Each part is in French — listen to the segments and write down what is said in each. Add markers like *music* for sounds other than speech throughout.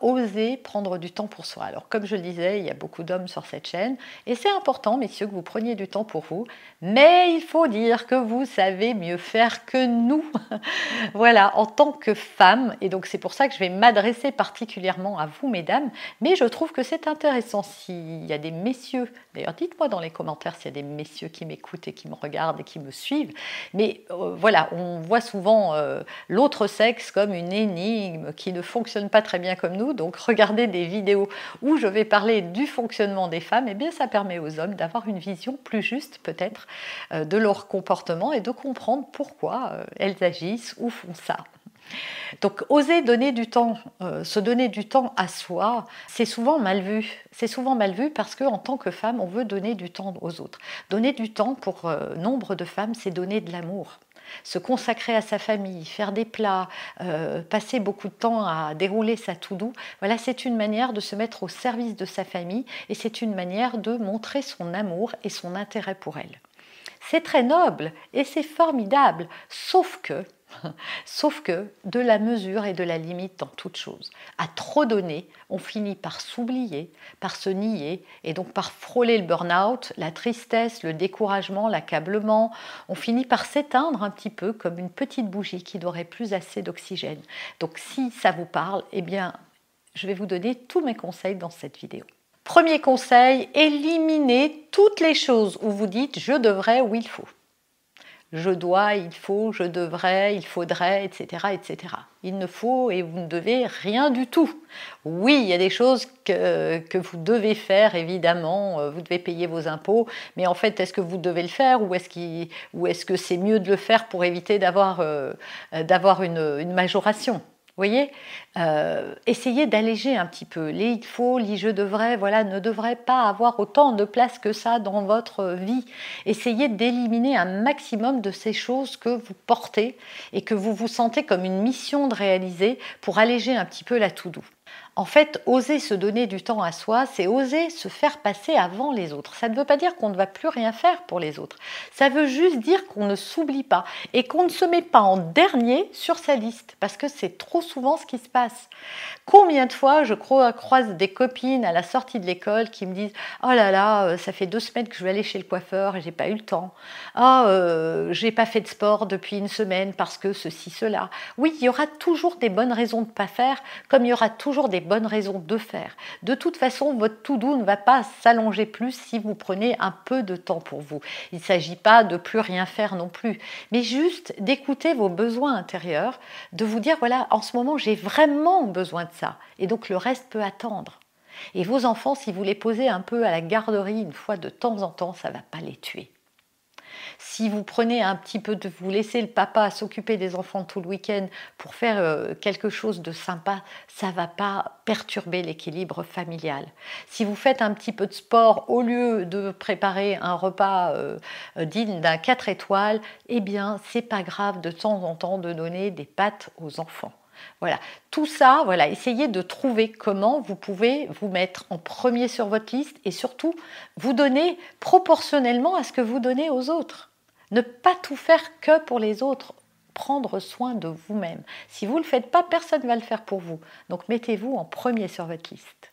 oser prendre du temps pour soi. Alors comme je le disais, il y a beaucoup d'hommes sur cette chaîne et c'est important, messieurs, que vous preniez du temps pour vous. Mais il faut dire que vous savez mieux faire que nous. *laughs* voilà, en tant que femme, et donc c'est pour ça que je vais m'adresser particulièrement à vous, mesdames, mais je trouve que c'est intéressant s'il y a des messieurs, d'ailleurs dites-moi dans les commentaires s'il y a des messieurs qui m'écoutent et qui me regardent et qui me suivent, mais euh, voilà, on voit souvent euh, l'autre sexe comme une énigme qui ne fonctionne pas très bien comme nous donc regarder des vidéos où je vais parler du fonctionnement des femmes, eh bien ça permet aux hommes d'avoir une vision plus juste peut-être euh, de leur comportement et de comprendre pourquoi euh, elles agissent ou font ça. Donc oser donner du temps, euh, se donner du temps à soi, c'est souvent mal vu. C'est souvent mal vu parce qu'en tant que femme, on veut donner du temps aux autres. Donner du temps pour nombre de femmes, c'est donner de l'amour se consacrer à sa famille, faire des plats, euh, passer beaucoup de temps à dérouler sa to-do, voilà, c'est une manière de se mettre au service de sa famille et c'est une manière de montrer son amour et son intérêt pour elle. C'est très noble et c'est formidable, sauf que Sauf que de la mesure et de la limite dans toute chose. À trop donner, on finit par s'oublier, par se nier et donc par frôler le burn-out, la tristesse, le découragement, l'accablement. On finit par s'éteindre un petit peu comme une petite bougie qui n'aurait plus assez d'oxygène. Donc si ça vous parle, eh bien, je vais vous donner tous mes conseils dans cette vidéo. Premier conseil, éliminez toutes les choses où vous dites je devrais ou il faut je dois, il faut, je devrais, il faudrait, etc., etc. Il ne faut et vous ne devez rien du tout. Oui, il y a des choses que, que vous devez faire, évidemment, euh, vous devez payer vos impôts, mais en fait, est-ce que vous devez le faire ou est-ce, est que c'est mieux de le faire pour éviter d'avoir, euh, d'avoir une, une majoration? Voyez euh, Essayez d'alléger un petit peu. Les il faut, les je devrais, voilà, ne devrait pas avoir autant de place que ça dans votre vie. Essayez d'éliminer un maximum de ces choses que vous portez et que vous vous sentez comme une mission de réaliser pour alléger un petit peu la tout doux. En fait, oser se donner du temps à soi, c'est oser se faire passer avant les autres. Ça ne veut pas dire qu'on ne va plus rien faire pour les autres. Ça veut juste dire qu'on ne s'oublie pas et qu'on ne se met pas en dernier sur sa liste, parce que c'est trop souvent ce qui se passe. Combien de fois je croise des copines à la sortie de l'école qui me disent Oh là là, euh, ça fait deux semaines que je vais aller chez le coiffeur et j'ai pas eu le temps. Oh, j'ai pas fait de sport depuis une semaine parce que ceci, cela. Oui, il y aura toujours des bonnes raisons de ne pas faire, comme il y aura toujours des bonnes raisons de faire. De toute façon, votre tout doux ne va pas s'allonger plus si vous prenez un peu de temps pour vous. Il ne s'agit pas de plus rien faire non plus, mais juste d'écouter vos besoins intérieurs, de vous dire, voilà, en ce moment, j'ai vraiment besoin de ça. Et donc le reste peut attendre. Et vos enfants, si vous les posez un peu à la garderie une fois de temps en temps, ça ne va pas les tuer. Si vous prenez un petit peu de vous laissez le papa s'occuper des enfants tout le week-end pour faire euh, quelque chose de sympa, ça va pas perturber l'équilibre familial. Si vous faites un petit peu de sport au lieu de préparer un repas euh, digne d'un 4 étoiles, eh bien, c'est pas grave de temps en temps de donner des pâtes aux enfants. Voilà, tout ça, voilà, essayez de trouver comment vous pouvez vous mettre en premier sur votre liste et surtout vous donner proportionnellement à ce que vous donnez aux autres. Ne pas tout faire que pour les autres, prendre soin de vous-même. Si vous ne le faites pas, personne ne va le faire pour vous. Donc mettez-vous en premier sur votre liste.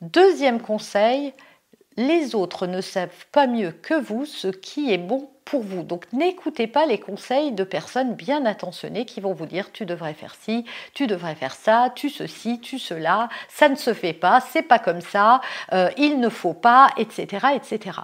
Deuxième conseil, les autres ne savent pas mieux que vous ce qui est bon pour vous. Donc n'écoutez pas les conseils de personnes bien attentionnées qui vont vous dire tu devrais faire ci, tu devrais faire ça, tu ceci, tu cela, ça ne se fait pas, c'est pas comme ça, euh, il ne faut pas, etc., etc.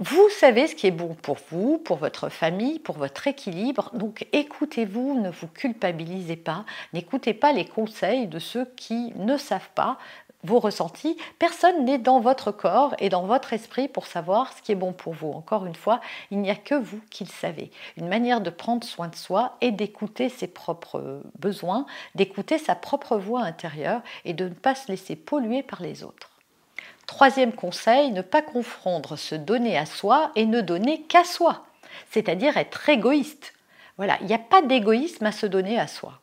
Vous savez ce qui est bon pour vous, pour votre famille, pour votre équilibre. Donc écoutez-vous, ne vous culpabilisez pas, n'écoutez pas les conseils de ceux qui ne savent pas vos ressentis, personne n'est dans votre corps et dans votre esprit pour savoir ce qui est bon pour vous. Encore une fois, il n'y a que vous qui le savez. Une manière de prendre soin de soi est d'écouter ses propres besoins, d'écouter sa propre voix intérieure et de ne pas se laisser polluer par les autres. Troisième conseil, ne pas confondre se donner à soi et ne donner qu'à soi, c'est-à-dire être égoïste. Voilà, il n'y a pas d'égoïsme à se donner à soi.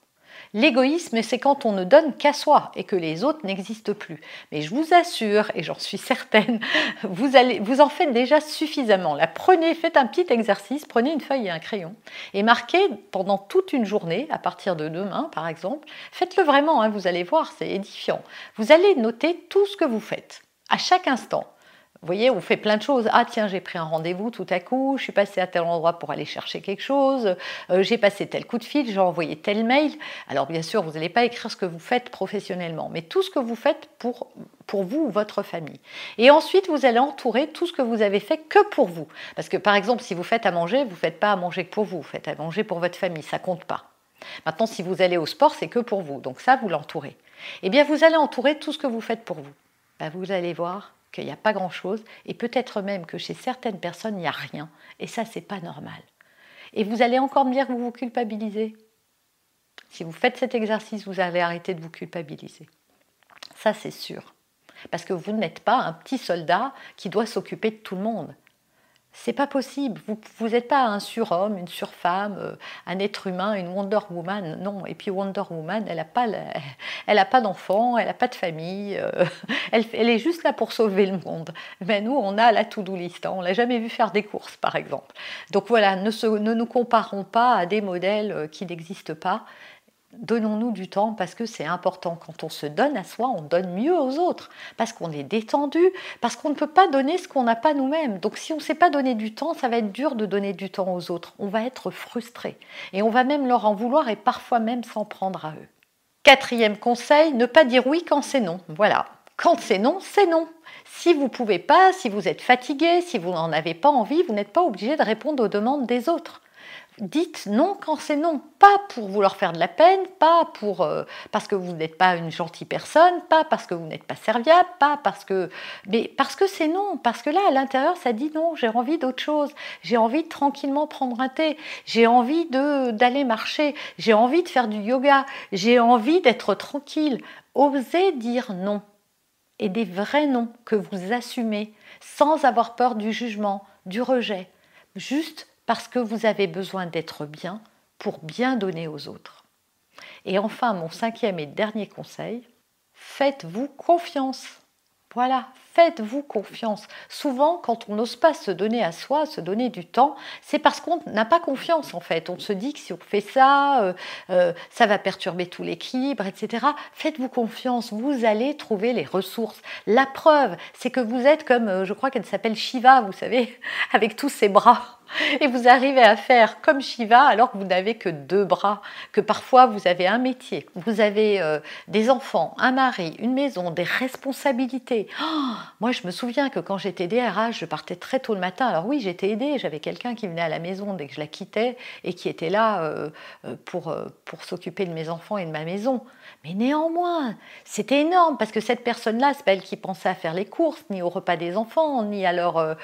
L'égoïsme, c'est quand on ne donne qu'à soi et que les autres n'existent plus. Mais je vous assure, et j'en suis certaine, *laughs* vous, allez, vous en faites déjà suffisamment. La prenez, faites un petit exercice, prenez une feuille et un crayon et marquez pendant toute une journée, à partir de demain par exemple, faites-le vraiment, hein, vous allez voir, c'est édifiant. Vous allez noter tout ce que vous faites à chaque instant. Vous voyez, on fait plein de choses. Ah tiens, j'ai pris un rendez-vous tout à coup, je suis passé à tel endroit pour aller chercher quelque chose, euh, j'ai passé tel coup de fil, j'ai envoyé tel mail. Alors bien sûr, vous n'allez pas écrire ce que vous faites professionnellement, mais tout ce que vous faites pour, pour vous ou votre famille. Et ensuite, vous allez entourer tout ce que vous avez fait que pour vous. Parce que par exemple, si vous faites à manger, vous ne faites pas à manger que pour vous, vous faites à manger pour votre famille, ça compte pas. Maintenant, si vous allez au sport, c'est que pour vous. Donc ça, vous l'entourez. Eh bien, vous allez entourer tout ce que vous faites pour vous. Ben, vous allez voir qu'il n'y a pas grand-chose, et peut-être même que chez certaines personnes, il n'y a rien. Et ça, c'est pas normal. Et vous allez encore me dire que vous vous culpabilisez. Si vous faites cet exercice, vous allez arrêter de vous culpabiliser. Ça, c'est sûr. Parce que vous n'êtes pas un petit soldat qui doit s'occuper de tout le monde. C'est pas possible. Vous n'êtes pas un surhomme, une surfemme, euh, un être humain, une Wonder Woman. Non. Et puis Wonder Woman, elle n'a pas, *laughs* elle a pas d'enfant, elle n'a pas de famille. Euh, *laughs* elle, elle, est juste là pour sauver le monde. Mais nous, on a la to-do list. Hein. On l'a jamais vu faire des courses, par exemple. Donc voilà, ne, ne nous comparons pas à des modèles euh, qui n'existent pas donnons-nous du temps parce que c'est important. Quand on se donne à soi, on donne mieux aux autres parce qu'on est détendu, parce qu'on ne peut pas donner ce qu'on n'a pas nous-mêmes. Donc si on ne sait pas donner du temps, ça va être dur de donner du temps aux autres. On va être frustré et on va même leur en vouloir et parfois même s'en prendre à eux. Quatrième conseil, ne pas dire oui quand c'est non. Voilà. Quand c'est non, c'est non. Si vous ne pouvez pas, si vous êtes fatigué, si vous n'en avez pas envie, vous n'êtes pas obligé de répondre aux demandes des autres dites non quand c'est non. Pas pour vouloir faire de la peine, pas pour, euh, parce que vous n'êtes pas une gentille personne, pas parce que vous n'êtes pas serviable, pas parce que. Mais parce que c'est non. Parce que là, à l'intérieur, ça dit non, j'ai envie d'autre chose. J'ai envie de tranquillement prendre un thé. J'ai envie d'aller marcher. J'ai envie de faire du yoga. J'ai envie d'être tranquille. Osez dire non. Et des vrais noms que vous assumez sans avoir peur du jugement, du rejet. Juste parce que vous avez besoin d'être bien pour bien donner aux autres. Et enfin, mon cinquième et dernier conseil, faites-vous confiance. Voilà, faites-vous confiance. Souvent, quand on n'ose pas se donner à soi, se donner du temps, c'est parce qu'on n'a pas confiance en fait. On se dit que si on fait ça, euh, euh, ça va perturber tout l'équilibre, etc. Faites-vous confiance, vous allez trouver les ressources. La preuve, c'est que vous êtes comme, euh, je crois qu'elle s'appelle Shiva, vous savez, *laughs* avec tous ses bras. *laughs* Et vous arrivez à faire comme Shiva alors que vous n'avez que deux bras, que parfois vous avez un métier, vous avez euh, des enfants, un mari, une maison, des responsabilités. Oh, moi, je me souviens que quand j'étais DRH, je partais très tôt le matin. Alors oui, j'étais aidée, j'avais quelqu'un qui venait à la maison dès que je la quittais et qui était là euh, euh, pour, pour s'occuper de mes enfants et de ma maison. Mais néanmoins, c'était énorme parce que cette personne-là, c'est pas elle qui pensait à faire les courses, ni au repas des enfants, ni à leurs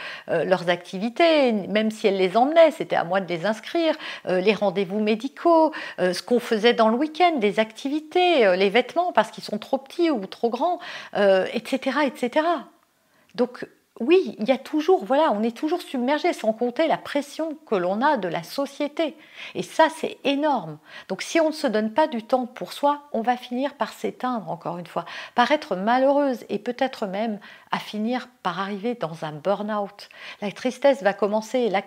activités, même si elle les emmenait, c'était à moi de les inscrire, euh, les rendez-vous médicaux, euh, ce qu'on faisait dans le week-end, des activités, euh, les vêtements parce qu'ils sont trop petits ou trop grands, etc., etc. Donc oui, il y a toujours, voilà, on est toujours submergé, sans compter la pression que l'on a de la société. Et ça, c'est énorme. Donc si on ne se donne pas du temps pour soi, on va finir par s'éteindre, encore une fois, par être malheureuse et peut-être même à finir par arriver dans un burn-out. La tristesse va commencer, la,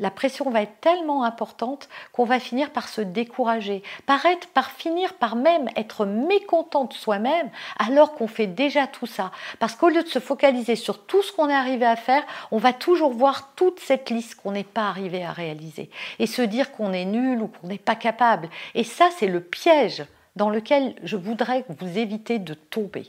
la, pression va être tellement importante qu'on va finir par se décourager, par, être, par finir par même être mécontent de soi-même alors qu'on fait déjà tout ça. Parce qu'au lieu de se focaliser sur tout ce qu'on est arrivé à faire, on va toujours voir toute cette liste qu'on n'est pas arrivé à réaliser et se dire qu'on est nul ou qu'on n'est pas capable. Et ça, c'est le piège dans lequel je voudrais vous éviter de tomber.